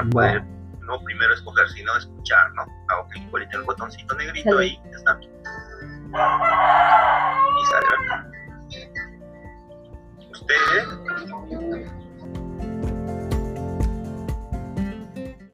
cuerpo. Bueno. No primero escoger, sino escuchar, ¿no? Hago clic por el botoncito negrito y ya está. Y sale acá. Ustedes